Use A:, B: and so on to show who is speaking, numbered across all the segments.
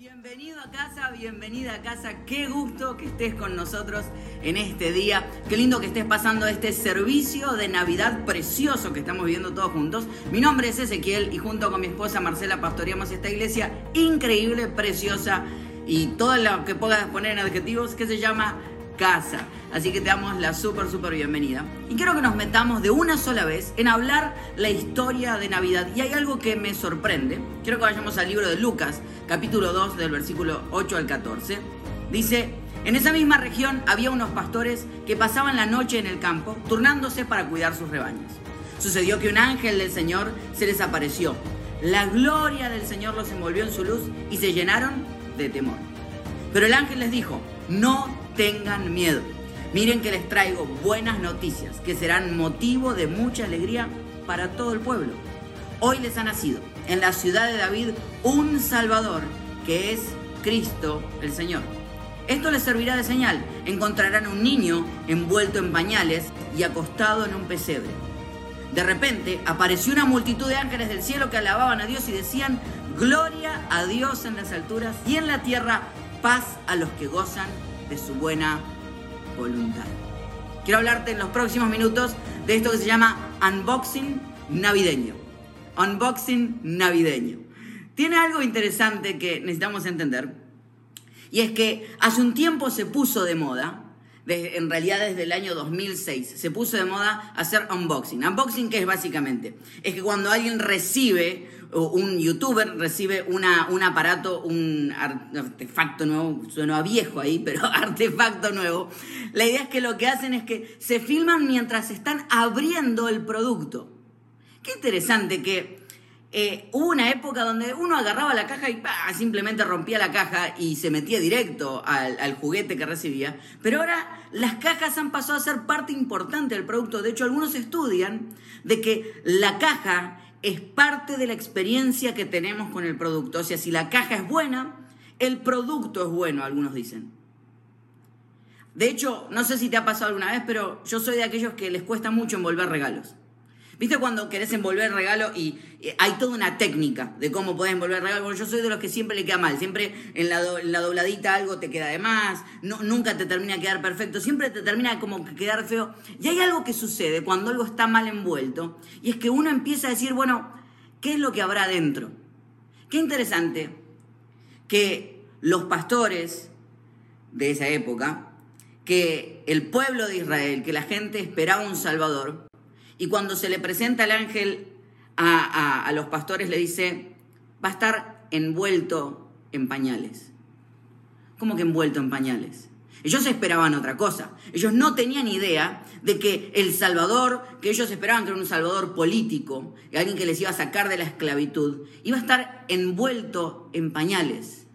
A: Bienvenido a casa, bienvenida a casa. Qué gusto que estés con nosotros en este día. Qué lindo que estés pasando este servicio de Navidad precioso que estamos viviendo todos juntos. Mi nombre es Ezequiel y junto con mi esposa Marcela pastoreamos esta iglesia increíble, preciosa y todo lo que puedas poner en adjetivos que se llama casa. Así que te damos la súper, súper bienvenida. Y quiero que nos metamos de una sola vez en hablar la historia de Navidad. Y hay algo que me sorprende. Quiero que vayamos al libro de Lucas, capítulo 2, del versículo 8 al 14. Dice, en esa misma región había unos pastores que pasaban la noche en el campo, turnándose para cuidar sus rebaños. Sucedió que un ángel del Señor se les apareció. La gloria del Señor los envolvió en su luz y se llenaron de temor. Pero el ángel les dijo, no tengan miedo. Miren que les traigo buenas noticias que serán motivo de mucha alegría para todo el pueblo. Hoy les ha nacido en la ciudad de David un Salvador que es Cristo el Señor. Esto les servirá de señal. Encontrarán un niño envuelto en pañales y acostado en un pesebre. De repente apareció una multitud de ángeles del cielo que alababan a Dios y decían, Gloria a Dios en las alturas y en la tierra paz a los que gozan de su buena voluntad. Quiero hablarte en los próximos minutos de esto que se llama unboxing navideño. Unboxing navideño. Tiene algo interesante que necesitamos entender y es que hace un tiempo se puso de moda, en realidad desde el año 2006, se puso de moda hacer unboxing. Unboxing, ¿qué es básicamente? Es que cuando alguien recibe un youtuber recibe una, un aparato, un artefacto nuevo, suena viejo ahí, pero artefacto nuevo. La idea es que lo que hacen es que se filman mientras están abriendo el producto. Qué interesante que eh, hubo una época donde uno agarraba la caja y simplemente rompía la caja y se metía directo al, al, juguete que recibía. Pero ahora las cajas han pasado a ser parte importante del producto. De hecho, algunos estudian de que la caja es parte de la experiencia que tenemos con el producto. O sea, si la caja es buena, el producto es bueno, algunos dicen. De hecho, no sé si te ha pasado alguna vez, pero yo soy de aquellos que les cuesta mucho envolver regalos. ¿Viste cuando querés envolver regalo y hay toda una técnica de cómo podés envolver regalo? Bueno, yo soy de los que siempre le queda mal. Siempre en la, dobladita algo te queda de más. Nunca te termina de quedar perfecto. Siempre te termina como que quedar feo. Y hay algo que sucede cuando algo está mal envuelto. Y es que uno empieza a decir, bueno, ¿qué es lo que habrá dentro? Qué interesante que los pastores de esa época, que el pueblo de Israel, que la gente esperaba un Salvador, y cuando se le presenta el ángel a, los pastores, le dice, va a estar envuelto en pañales. ¿Cómo que envuelto en pañales? Ellos esperaban otra cosa. Ellos no tenían idea de que el Salvador, que ellos esperaban que era un Salvador político, alguien que les iba a sacar de la esclavitud, iba a estar envuelto en pañales.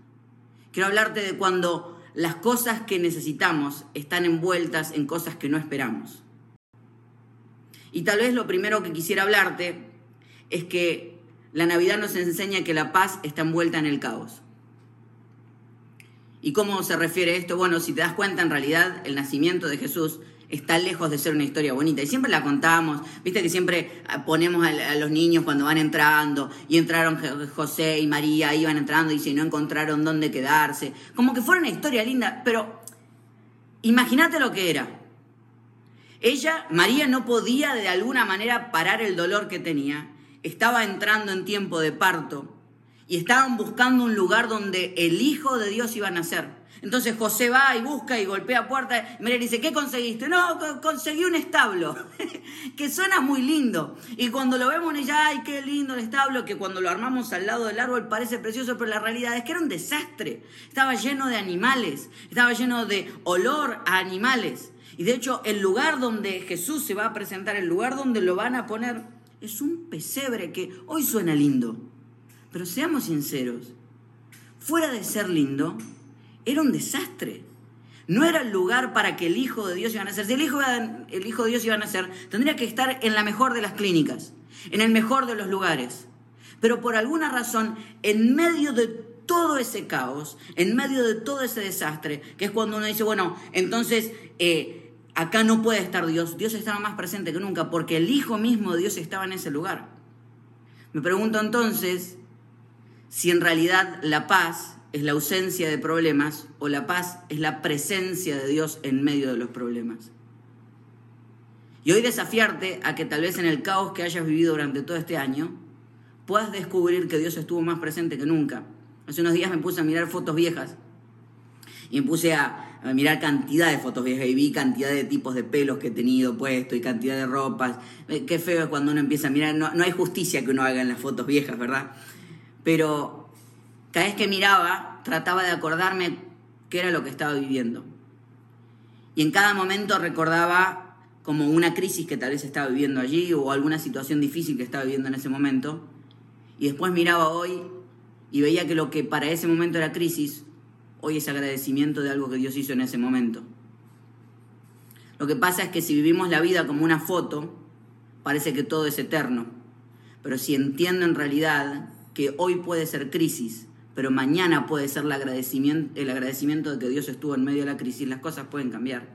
A: Quiero hablarte de cuando las cosas que necesitamos están envueltas en cosas que no esperamos. Y tal vez lo primero que quisiera hablarte es que la Navidad nos enseña que la paz está envuelta en el caos. ¿Y cómo se refiere esto? Bueno, si te das cuenta, en realidad el nacimiento de Jesús está lejos de ser una historia bonita. Y siempre la contamos, viste que siempre ponemos a, los niños cuando van entrando, y entraron José y María, iban entrando y si no encontraron dónde quedarse. Como que fuera una historia linda, pero imagínate lo que era. Ella, María, no podía de alguna manera parar el dolor que tenía. Estaba entrando en tiempo de parto y estaban buscando un lugar donde el Hijo de Dios iba a nacer. Entonces José va y busca y golpea puerta. Y María dice, ¿qué conseguiste? No, conseguí un establo, que suena muy lindo. Y cuando lo vemos ella, ay, qué lindo el establo, que cuando lo armamos al lado del árbol parece precioso, pero la realidad es que era un desastre. Estaba lleno de animales, estaba lleno de olor a animales. Y de hecho, el lugar donde Jesús se va a presentar, el lugar donde lo van a poner, es un pesebre que hoy suena lindo. Pero seamos sinceros, fuera de ser lindo, era un desastre. No era el lugar para que el Hijo de Dios iba a nacer. Si el Hijo, el Hijo de Dios iba a nacer, tendría que estar en la mejor de las clínicas, en el mejor de los lugares. Pero por alguna razón, en medio de todo ese caos, en medio de todo ese desastre, que es cuando uno dice, bueno, entonces eh, acá no puede estar Dios, Dios estaba más presente que nunca, porque el Hijo mismo de Dios estaba en ese lugar. Me pregunto entonces si en realidad la paz es la ausencia de problemas o la paz es la presencia de Dios en medio de los problemas. Y hoy desafiarte a que tal vez en el caos que hayas vivido durante todo este año, puedas descubrir que Dios estuvo más presente que nunca. Hace unos días me puse a mirar fotos viejas y me puse a, mirar cantidad de fotos viejas y vi cantidad de tipos de pelos que he tenido puesto y cantidad de ropas. Eh, qué feo es cuando uno empieza a mirar. No, no hay justicia que uno haga en las fotos viejas, ¿verdad? Pero cada vez que miraba, trataba de acordarme qué era lo que estaba viviendo. Y en cada momento recordaba como una crisis que tal vez estaba viviendo allí o alguna situación difícil que estaba viviendo en ese momento. Y después miraba hoy y veía que lo que para ese momento era crisis, hoy es agradecimiento de algo que Dios hizo en ese momento. Lo que pasa es que si vivimos la vida como una foto, parece que todo es eterno. Pero si entiendo en realidad que hoy puede ser crisis, pero mañana puede ser el agradecimiento, el agradecimiento de que Dios estuvo en medio de la crisis, las cosas pueden cambiar.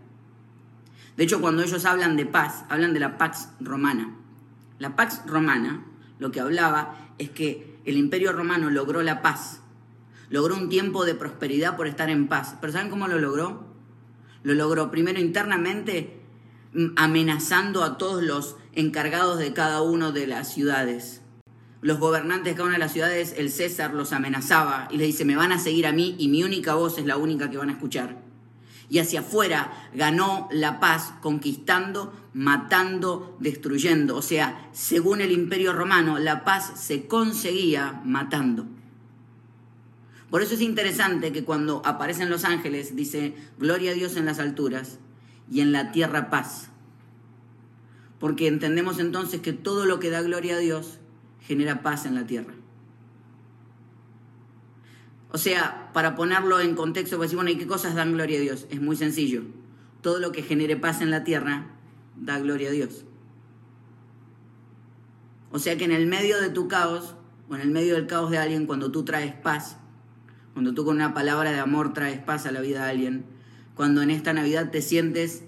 A: De hecho, cuando ellos hablan de paz, hablan de la Pax Romana. La Pax Romana lo que hablaba es que el imperio romano logró la paz, logró un tiempo de prosperidad por estar en paz. Pero ¿saben cómo lo logró? Lo logró primero internamente mm, amenazando a todos los encargados de cada una de las ciudades. Los gobernantes de cada una de las ciudades, el César los amenazaba y les dice, me van a seguir a mí y mi única voz es la única que van a escuchar y hacia afuera ganó la paz conquistando, matando, destruyendo. O sea, según el imperio romano, la paz se conseguía matando. Por eso es interesante que cuando aparecen los ángeles dice, gloria a Dios en las alturas y en la tierra paz. Porque entendemos entonces que todo lo que da gloria a Dios genera paz en la tierra. O sea, para ponerlo en contexto, pues bueno, ¿y qué cosas dan gloria a Dios? Es muy sencillo. Todo lo que genere paz en la tierra da gloria a Dios. O sea que en el medio de tu caos, o en el medio del caos de alguien, cuando tú traes paz, cuando tú con una palabra de amor traes paz a la vida de alguien, cuando en esta Navidad te sientes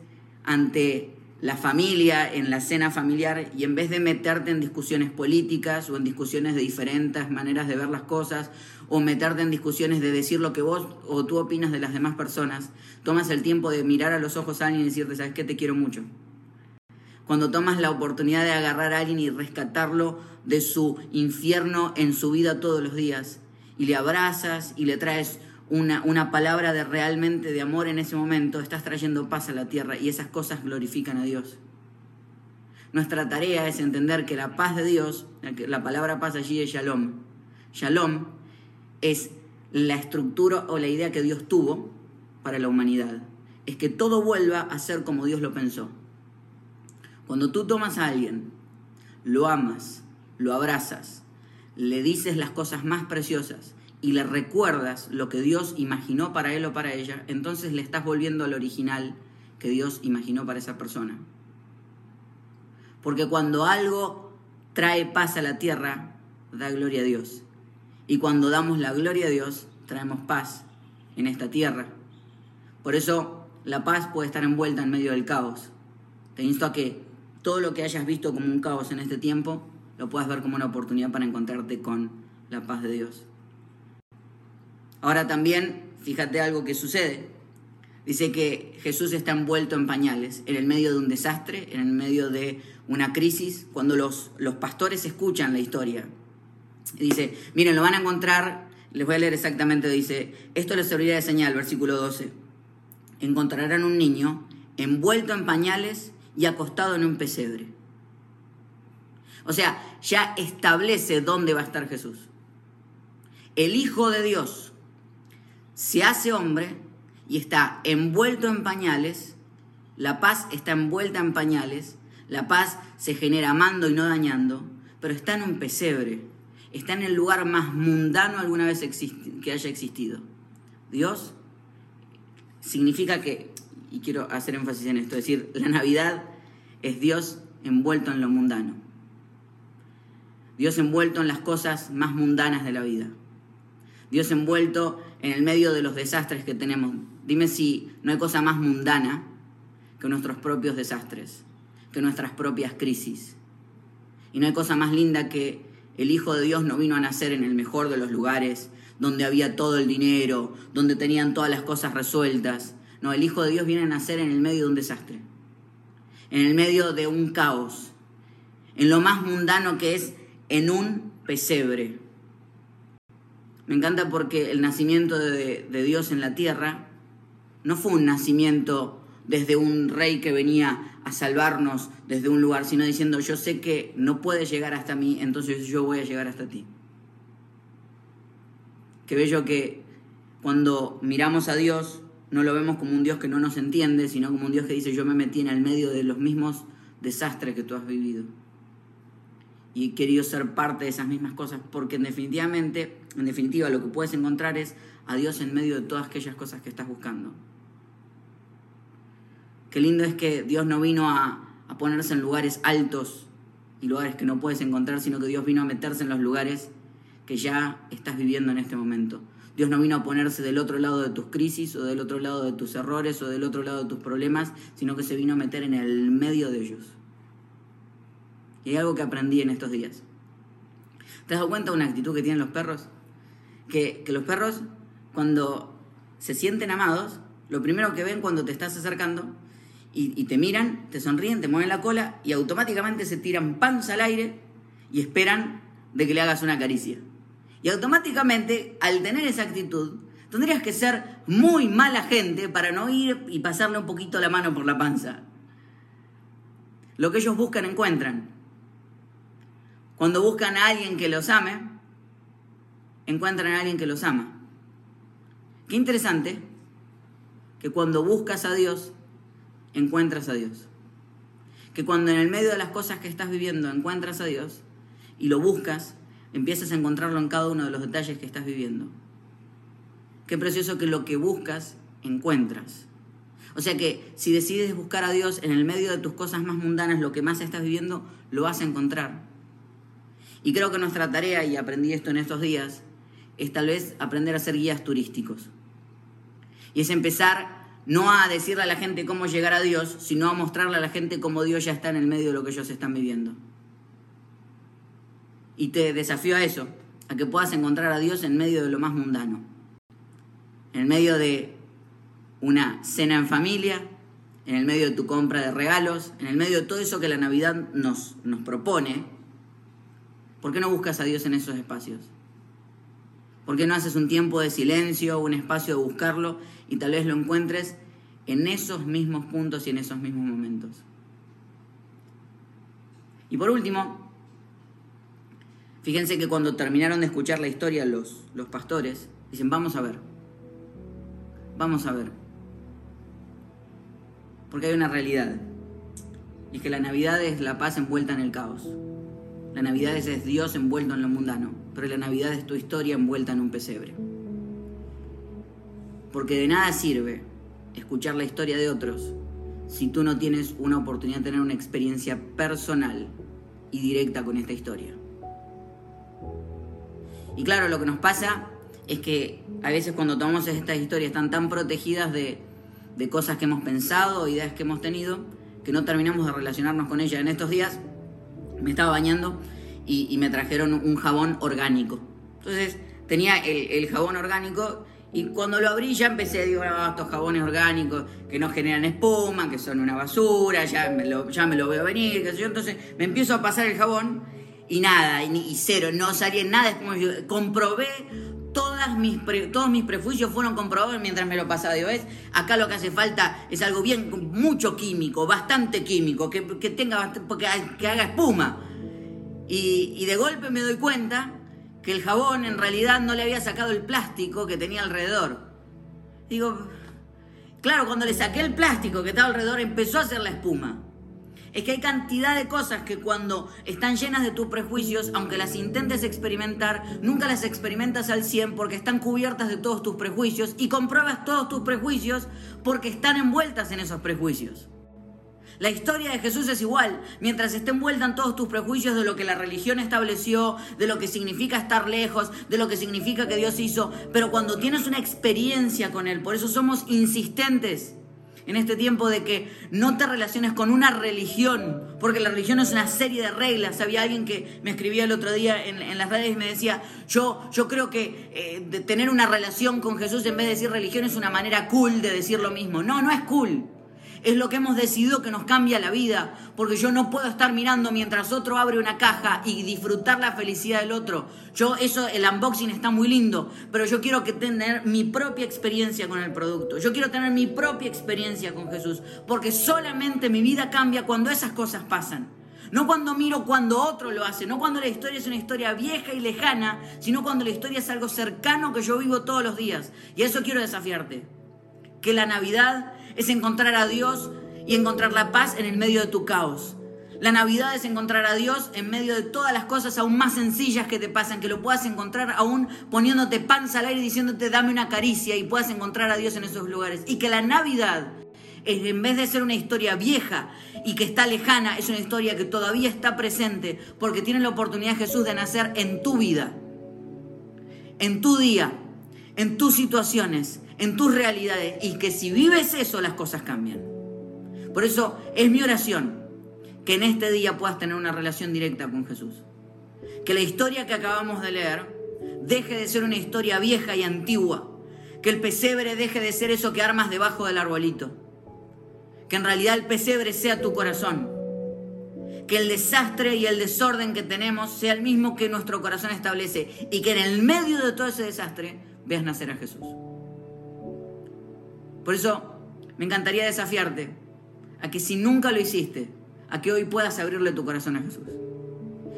A: ante la familia, en la cena familiar, y en vez de meterte en discusiones políticas o en discusiones de diferentes maneras de ver las cosas, o meterte en discusiones de decir lo que vos o tú opinas de las demás personas, tomas el tiempo de mirar a los ojos a alguien y decirte, ¿sabes qué? Te quiero mucho. Cuando tomas la oportunidad de agarrar a alguien y rescatarlo de su infierno en su vida todos los días, y le abrazas y le traes una, palabra de realmente de amor en ese momento, estás trayendo paz a la tierra y esas cosas glorifican a Dios. Nuestra tarea es entender que la paz de Dios, la palabra paz allí es shalom. Shalom es la estructura o la idea que Dios tuvo para la humanidad. Es que todo vuelva a ser como Dios lo pensó. Cuando tú tomas a alguien, lo amas, lo abrazas, le dices las cosas más preciosas y le recuerdas lo que Dios imaginó para él o para ella, entonces le estás volviendo al original que Dios imaginó para esa persona. Porque cuando algo trae paz a la tierra, da gloria a Dios. Y cuando damos la gloria a Dios, traemos paz en esta tierra. Por eso la paz puede estar envuelta en medio del caos. Te insto a que todo lo que hayas visto como un caos en este tiempo, lo puedas ver como una oportunidad para encontrarte con la paz de Dios. Ahora también, fíjate algo que sucede. Dice que Jesús está envuelto en pañales, en el medio de un desastre, en el medio de una crisis, cuando los, los pastores escuchan la historia. Dice, miren, lo van a encontrar, les voy a leer exactamente, dice, esto les servirá de señal, versículo 12. Encontrarán un niño envuelto en pañales y acostado en un pesebre. O sea, ya establece dónde va a estar Jesús. El Hijo de Dios se hace hombre y está envuelto en pañales, la paz está envuelta en pañales, la paz se genera amando y no dañando, pero está en un pesebre, está en el lugar más mundano alguna vez que haya existido. Dios significa que, y quiero hacer énfasis en esto, es decir, la Navidad es Dios envuelto en lo mundano. Dios envuelto en las cosas más mundanas de la vida. Dios envuelto en el medio de los desastres que tenemos. Dime si no hay cosa más mundana que nuestros propios desastres, que nuestras propias crisis. Y no hay cosa más linda que el Hijo de Dios no vino a nacer en el mejor de los lugares, donde había todo el dinero, donde tenían todas las cosas resueltas. No, el Hijo de Dios viene a nacer en el medio de un desastre, en el medio de un caos, en lo más mundano que es en un pesebre. Me encanta porque el nacimiento de, Dios en la tierra no fue un nacimiento desde un rey que venía a salvarnos desde un lugar, sino diciendo, yo sé que no puedes llegar hasta mí, entonces yo voy a llegar hasta ti. Qué bello que cuando miramos a Dios no lo vemos como un Dios que no nos entiende, sino como un Dios que dice, yo me metí en el medio de los mismos desastres que tú has vivido. Y he querido ser parte de esas mismas cosas, porque en definitivamente, en definitiva, lo que puedes encontrar es a Dios en medio de todas aquellas cosas que estás buscando. Qué lindo es que Dios no vino a, ponerse en lugares altos y lugares que no puedes encontrar, sino que Dios vino a meterse en los lugares que ya estás viviendo en este momento. Dios no vino a ponerse del otro lado de tus crisis o del otro lado de tus errores o del otro lado de tus problemas, sino que se vino a meter en el medio de ellos. Y hay algo que aprendí en estos días. ¿Te has dado cuenta de una actitud que tienen los perros? Que, que los perros, cuando se sienten amados, lo primero que ven cuando te estás acercando y, te miran, te sonríen, te mueven la cola y automáticamente se tiran panza al aire y esperan de que le hagas una caricia. Y automáticamente, al tener esa actitud, tendrías que ser muy mala gente para no ir y pasarle un poquito la mano por la panza. Lo que ellos buscan encuentran. Cuando buscan a alguien que los ame, encuentran a alguien que los ama. Qué interesante que cuando buscas a Dios, encuentras a Dios. Que cuando en el medio de las cosas que estás viviendo encuentras a Dios y lo buscas, empiezas a encontrarlo en cada uno de los detalles que estás viviendo. Qué precioso que lo que buscas, encuentras. O sea que si decides buscar a Dios en el medio de tus cosas más mundanas, lo que más estás viviendo, lo vas a encontrar. Y creo que nuestra tarea, y aprendí esto en estos días, es tal vez aprender a ser guías turísticos. Y es empezar no a decirle a la gente cómo llegar a Dios, sino a mostrarle a la gente cómo Dios ya está en el medio de lo que ellos están viviendo. Y te desafío a eso, a que puedas encontrar a Dios en medio de lo más mundano, en medio de una cena en familia, en el medio de tu compra de regalos, en el medio de todo eso que la Navidad nos, nos propone. ¿Por qué no buscas a Dios en esos espacios? ¿Por qué no haces un tiempo de silencio, un espacio de buscarlo y tal vez lo encuentres en esos mismos puntos y en esos mismos momentos? Y por último, fíjense que cuando terminaron de escuchar la historia los, los pastores, dicen, vamos a ver, vamos a ver. Porque hay una realidad, y es que la Navidad es la paz envuelta en el caos. La Navidad es Dios envuelto en lo mundano, pero la Navidad es tu historia envuelta en un pesebre. Porque de nada sirve escuchar la historia de otros si tú no tienes una oportunidad de tener una experiencia personal y directa con esta historia. Y claro, lo que nos pasa es que a veces cuando tomamos estas historias están tan protegidas de, cosas que hemos pensado, ideas que hemos tenido, que no terminamos de relacionarnos con ellas. En estos días me estaba bañando y, me trajeron un jabón orgánico. Entonces tenía el, jabón orgánico y cuando lo abrí ya empecé, digo, ah, estos jabones orgánicos que no generan espuma, que son una basura, ya me lo, ya me lo veo venir, qué sé yo. Entonces me empiezo a pasar el jabón y nada, y, cero, no salía nada. comprobé todas mis todos mis prejuicios fueron comprobados mientras me lo pasaba. Digo, ¿ves? Acá lo que hace falta es algo bien, mucho químico, bastante químico, que, que tenga, que, que haga espuma. Y, y de golpe me doy cuenta que el jabón en realidad no le había sacado el plástico que tenía alrededor. Digo, claro, cuando le saqué el plástico que estaba alrededor empezó a hacer la espuma es que hay cantidad de cosas que cuando están llenas de tus prejuicios, aunque las intentes experimentar, nunca las experimentas al 100 porque están cubiertas de todos tus prejuicios y compruebas todos tus prejuicios porque están envueltas en esos prejuicios. La historia de Jesús es igual, mientras esté envuelta en todos tus prejuicios de lo que la religión estableció, de lo que significa estar lejos, de lo que significa que Dios hizo, pero cuando tienes una experiencia con Él, por eso somos insistentes en este tiempo de que no te relaciones con una religión, porque la religión es una serie de reglas. Había alguien que me escribía el otro día en, las redes y me decía, yo, yo creo que eh, tener una relación con Jesús en vez de decir religión es una manera cool de decir lo mismo. No, no es cool es lo que hemos decidido que nos cambia la vida, porque yo no puedo estar mirando mientras otro abre una caja y disfrutar la felicidad del otro. Yo eso el unboxing está muy lindo, pero yo quiero que tener mi propia experiencia con el producto. Yo quiero tener mi propia experiencia con Jesús, porque solamente mi vida cambia cuando esas cosas pasan. No cuando miro cuando otro lo hace, no cuando la historia es una historia vieja y lejana, sino cuando la historia es algo cercano que yo vivo todos los días. Y eso quiero desafiarte. Que la Navidad es encontrar a Dios y encontrar la paz en el medio de tu caos. La Navidad es encontrar a Dios en medio de todas las cosas aún más sencillas que te pasan, que lo puedas encontrar aún poniéndote panza al aire y diciéndote dame una caricia y puedas encontrar a Dios en esos lugares. Y que la Navidad, en vez de ser una historia vieja y que está lejana, es una historia que todavía está presente porque tiene la oportunidad Jesús de nacer en tu vida, en tu día, en tus situaciones, en tus realidades y que si vives eso las cosas cambian. Por eso es mi oración que en este día puedas tener una relación directa con Jesús. Que la historia que acabamos de leer deje de ser una historia vieja y antigua. Que el pesebre deje de ser eso que armas debajo del arbolito. Que en realidad el pesebre sea tu corazón. Que el desastre y el desorden que tenemos sea el mismo que nuestro corazón establece. Y que en el medio de todo ese desastre veas nacer a Jesús. Por eso me encantaría desafiarte a que si nunca lo hiciste, a que hoy puedas abrirle tu corazón a Jesús.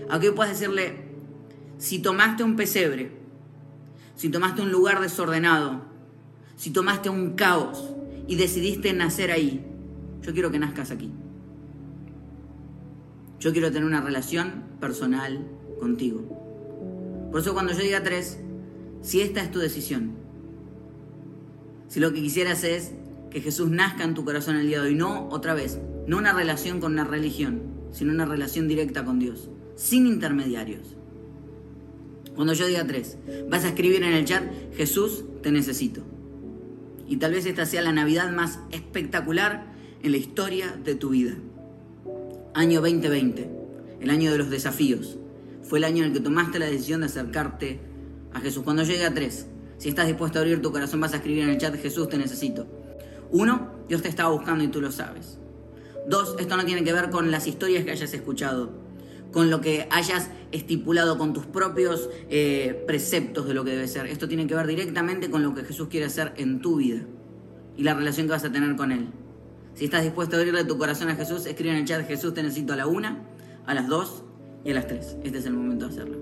A: A que hoy puedas decirle, si tomaste un pesebre, si tomaste un lugar desordenado, si tomaste un caos y decidiste nacer ahí, yo quiero que nazcas aquí. Yo quiero tener una relación personal contigo. Por eso cuando yo diga tres, si esta es tu decisión, si lo que quisieras es que Jesús nazca en tu corazón el día de hoy, no otra vez, no una relación con una religión, sino una relación directa con Dios, sin intermediarios. Cuando yo diga tres, vas a escribir en el chat, Jesús, te necesito. Y tal vez esta sea la Navidad más espectacular en la historia de tu vida. Año 2020, el año de los desafíos. Fue el año en el que tomaste la decisión de acercarte a Jesús. Cuando llegue a tres, si estás dispuesto a abrir tu corazón, vas a escribir en el chat, Jesús, te necesito. Uno, Dios te estaba buscando y tú lo sabes. Dos, esto no tiene que ver con las historias que hayas escuchado, con lo que hayas estipulado, con tus propios eh, preceptos de lo que debe ser. Esto tiene que ver directamente con lo que Jesús quiere hacer en tu vida y la relación que vas a tener con Él. Si estás dispuesto a abrirle tu corazón a Jesús, escribe en el chat, Jesús, te necesito a la una, a las dos y a las tres. Este es el momento de hacerlo.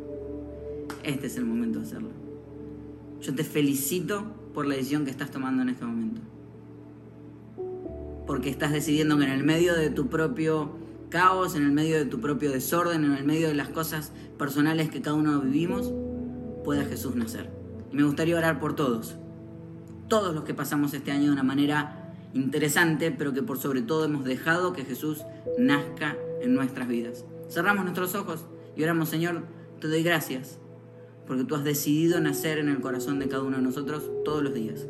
A: Este es el momento de hacerlo. Yo te felicito por la decisión que estás tomando en este momento. Porque estás decidiendo que en el medio de tu propio caos, en el medio de tu propio desorden, en el medio de las cosas personales que cada uno vivimos, pueda Jesús nacer. Y me gustaría orar por todos. Todos los que pasamos este año de una manera interesante, pero que por sobre todo hemos dejado que Jesús nazca en nuestras vidas. Cerramos nuestros ojos y oramos, Señor, te doy gracias porque tú has decidido nacer en el corazón de cada uno de nosotros todos los días.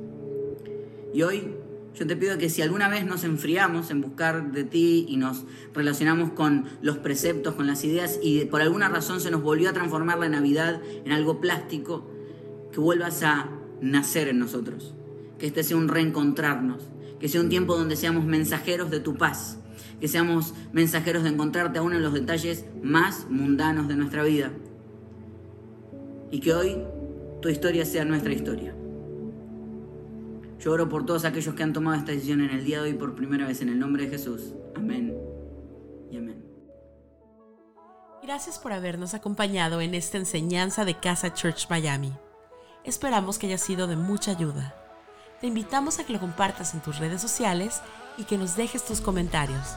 A: Y hoy yo te pido que si alguna vez nos enfriamos en buscar de ti y nos relacionamos con los preceptos, con las ideas y por alguna razón se nos volvió a transformar la Navidad en algo plástico, que vuelvas a nacer en nosotros, que este sea un reencontrarnos, que sea un tiempo donde seamos mensajeros de tu paz, que seamos mensajeros de encontrarte aún en los detalles más mundanos de nuestra vida y que hoy tu historia sea nuestra historia. Yo oro por todos aquellos que han tomado esta decisión en el día de hoy por primera vez en el nombre de Jesús. Amén y amén.
B: Gracias por habernos acompañado en esta enseñanza de Casa Church Miami. Esperamos que haya sido de mucha ayuda. Te invitamos a que lo compartas en tus redes sociales y que nos dejes tus comentarios.